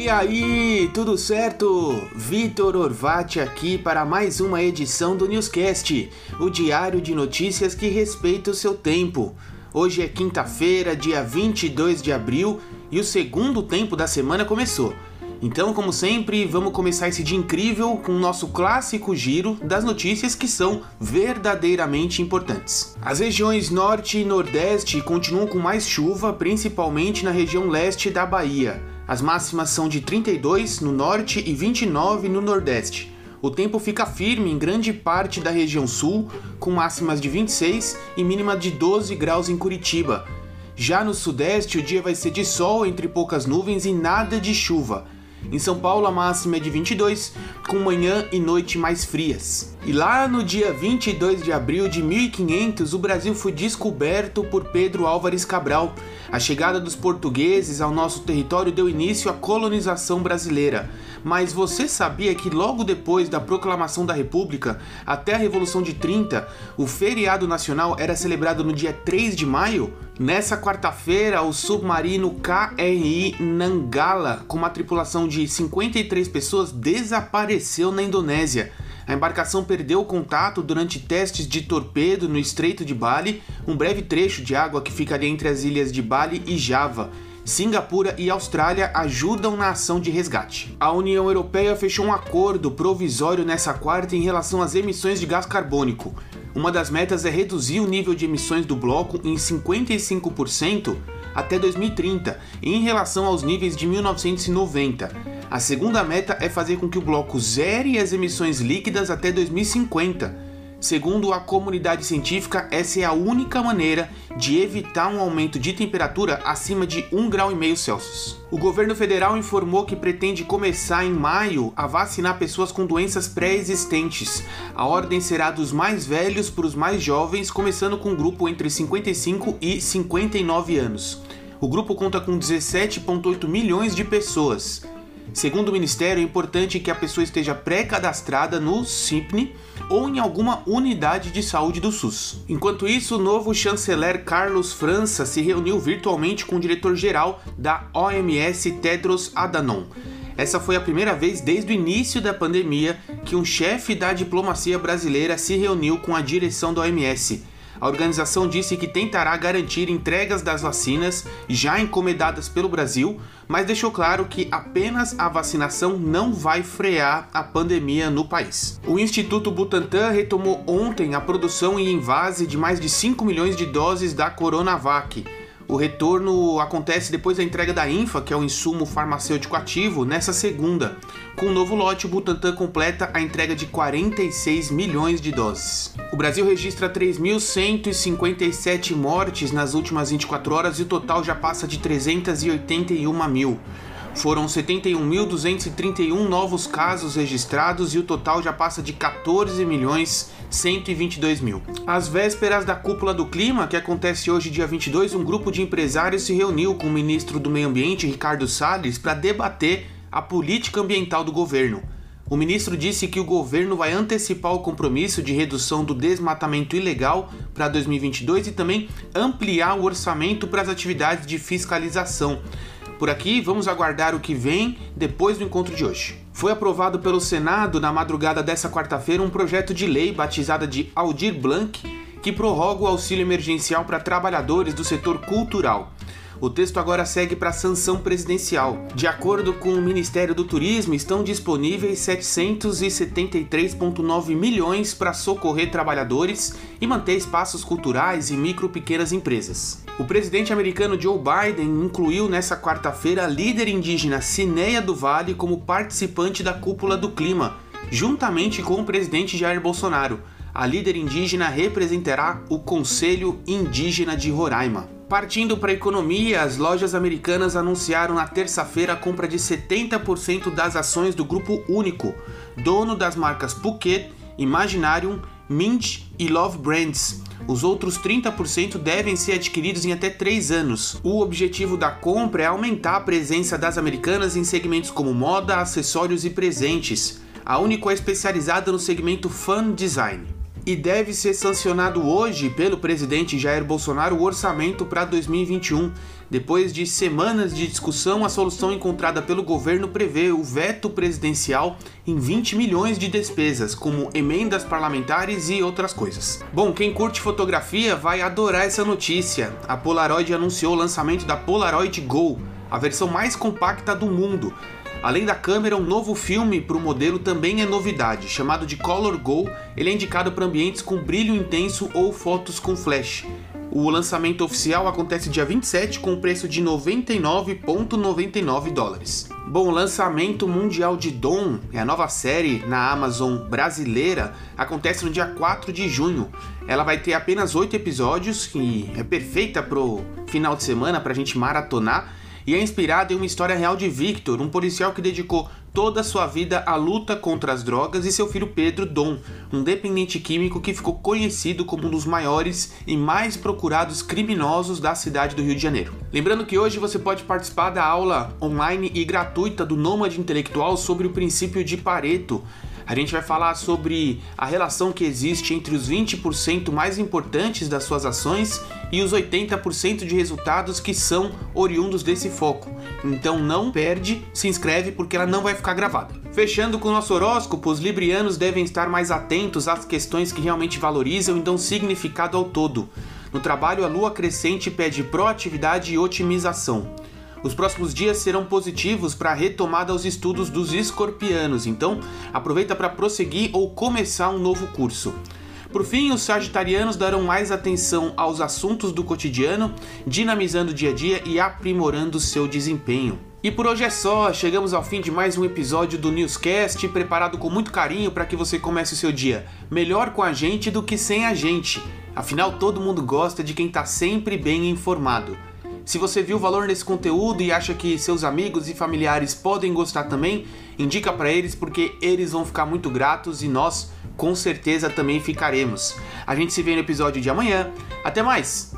E aí, tudo certo? Vitor Orvati aqui para mais uma edição do Newscast, o diário de notícias que respeita o seu tempo. Hoje é quinta-feira, dia 22 de abril, e o segundo tempo da semana começou. Então, como sempre, vamos começar esse dia incrível com o nosso clássico giro das notícias que são verdadeiramente importantes. As regiões norte e nordeste continuam com mais chuva, principalmente na região leste da Bahia. As máximas são de 32 no norte e 29 no nordeste. O tempo fica firme em grande parte da região sul, com máximas de 26 e mínima de 12 graus em Curitiba. Já no sudeste, o dia vai ser de sol entre poucas nuvens e nada de chuva. Em São Paulo, a máxima é de 22, com manhã e noite mais frias. E lá no dia 22 de abril de 1500, o Brasil foi descoberto por Pedro Álvares Cabral. A chegada dos portugueses ao nosso território deu início à colonização brasileira. Mas você sabia que logo depois da proclamação da República, até a Revolução de 30, o feriado nacional era celebrado no dia 3 de maio? Nessa quarta-feira, o submarino KRI Nangala, com uma tripulação de 53 pessoas, desapareceu na Indonésia. A embarcação perdeu o contato durante testes de torpedo no Estreito de Bali, um breve trecho de água que ficaria entre as ilhas de Bali e Java. Singapura e Austrália ajudam na ação de resgate. A União Europeia fechou um acordo provisório nessa quarta em relação às emissões de gás carbônico. Uma das metas é reduzir o nível de emissões do bloco em 55% até 2030, em relação aos níveis de 1990. A segunda meta é fazer com que o bloco zere as emissões líquidas até 2050 Segundo a comunidade científica, essa é a única maneira de evitar um aumento de temperatura acima de 1,5 grau Celsius. O governo federal informou que pretende começar em maio a vacinar pessoas com doenças pré-existentes. A ordem será dos mais velhos para os mais jovens, começando com um grupo entre 55 e 59 anos. O grupo conta com 17,8 milhões de pessoas. Segundo o Ministério, é importante que a pessoa esteja pré-cadastrada no SIPNE ou em alguma unidade de saúde do SUS. Enquanto isso, o novo chanceler Carlos França se reuniu virtualmente com o diretor-geral da OMS, Tedros Adhanom. Essa foi a primeira vez desde o início da pandemia que um chefe da diplomacia brasileira se reuniu com a direção da OMS. A organização disse que tentará garantir entregas das vacinas já encomendadas pelo Brasil, mas deixou claro que apenas a vacinação não vai frear a pandemia no país. O Instituto Butantan retomou ontem a produção e invase de mais de 5 milhões de doses da Coronavac o retorno acontece depois da entrega da INFA, que é o insumo farmacêutico ativo, nessa segunda. Com o novo lote, o Butantan completa a entrega de 46 milhões de doses. O Brasil registra 3.157 mortes nas últimas 24 horas e o total já passa de 381 mil. Foram 71.231 novos casos registrados e o total já passa de 14 milhões 122 mil. Às vésperas da cúpula do clima, que acontece hoje, dia 22, um grupo de empresários se reuniu com o ministro do Meio Ambiente, Ricardo Salles, para debater a política ambiental do governo. O ministro disse que o governo vai antecipar o compromisso de redução do desmatamento ilegal para 2022 e também ampliar o orçamento para as atividades de fiscalização. Por aqui, vamos aguardar o que vem depois do encontro de hoje. Foi aprovado pelo Senado na madrugada dessa quarta-feira um projeto de lei batizada de Aldir Blanc, que prorroga o auxílio emergencial para trabalhadores do setor cultural. O texto agora segue para a sanção presidencial. De acordo com o Ministério do Turismo, estão disponíveis 773,9 milhões para socorrer trabalhadores e manter espaços culturais e micro pequenas empresas. O presidente americano Joe Biden incluiu nessa quarta-feira a líder indígena Cineia do Vale como participante da cúpula do clima, juntamente com o presidente Jair Bolsonaro. A líder indígena representará o Conselho Indígena de Roraima. Partindo para a economia, as lojas americanas anunciaram na terça-feira a compra de 70% das ações do Grupo Único, dono das marcas Phuket, Imaginarium, Mint e Love Brands os outros 30% devem ser adquiridos em até 3 anos. O objetivo da compra é aumentar a presença das americanas em segmentos como moda, acessórios e presentes. A Unico é especializada no segmento Fun Design. E deve ser sancionado hoje pelo presidente Jair Bolsonaro o orçamento para 2021. Depois de semanas de discussão, a solução encontrada pelo governo prevê o veto presidencial em 20 milhões de despesas, como emendas parlamentares e outras coisas. Bom, quem curte fotografia vai adorar essa notícia. A Polaroid anunciou o lançamento da Polaroid Go, a versão mais compacta do mundo. Além da câmera, um novo filme para o modelo também é novidade, chamado de Color Go. Ele é indicado para ambientes com brilho intenso ou fotos com flash. O lançamento oficial acontece dia 27 com preço de 99,99 dólares. Bom, o lançamento mundial de Dom, é a nova série na Amazon brasileira, acontece no dia 4 de junho. Ela vai ter apenas 8 episódios e é perfeita pro final de semana para a gente maratonar e é inspirada em uma história real de Victor, um policial que dedicou toda a sua vida à luta contra as drogas, e seu filho Pedro Dom, um dependente químico que ficou conhecido como um dos maiores e mais procurados criminosos da cidade do Rio de Janeiro. Lembrando que hoje você pode participar da aula online e gratuita do Nômade Intelectual sobre o princípio de Pareto. A gente vai falar sobre a relação que existe entre os 20% mais importantes das suas ações e os 80% de resultados que são oriundos desse foco. Então não perde, se inscreve porque ela não vai ficar gravada. Fechando com o nosso horóscopo, os librianos devem estar mais atentos às questões que realmente valorizam e dão significado ao todo. No trabalho, a lua crescente pede proatividade e otimização. Os próximos dias serão positivos para a retomada aos estudos dos escorpianos, então aproveita para prosseguir ou começar um novo curso. Por fim, os sagitarianos darão mais atenção aos assuntos do cotidiano, dinamizando o dia a dia e aprimorando seu desempenho. E por hoje é só, chegamos ao fim de mais um episódio do Newscast, preparado com muito carinho para que você comece o seu dia melhor com a gente do que sem a gente. Afinal, todo mundo gosta de quem está sempre bem informado. Se você viu valor nesse conteúdo e acha que seus amigos e familiares podem gostar também, indica para eles porque eles vão ficar muito gratos e nós com certeza também ficaremos. A gente se vê no episódio de amanhã. Até mais!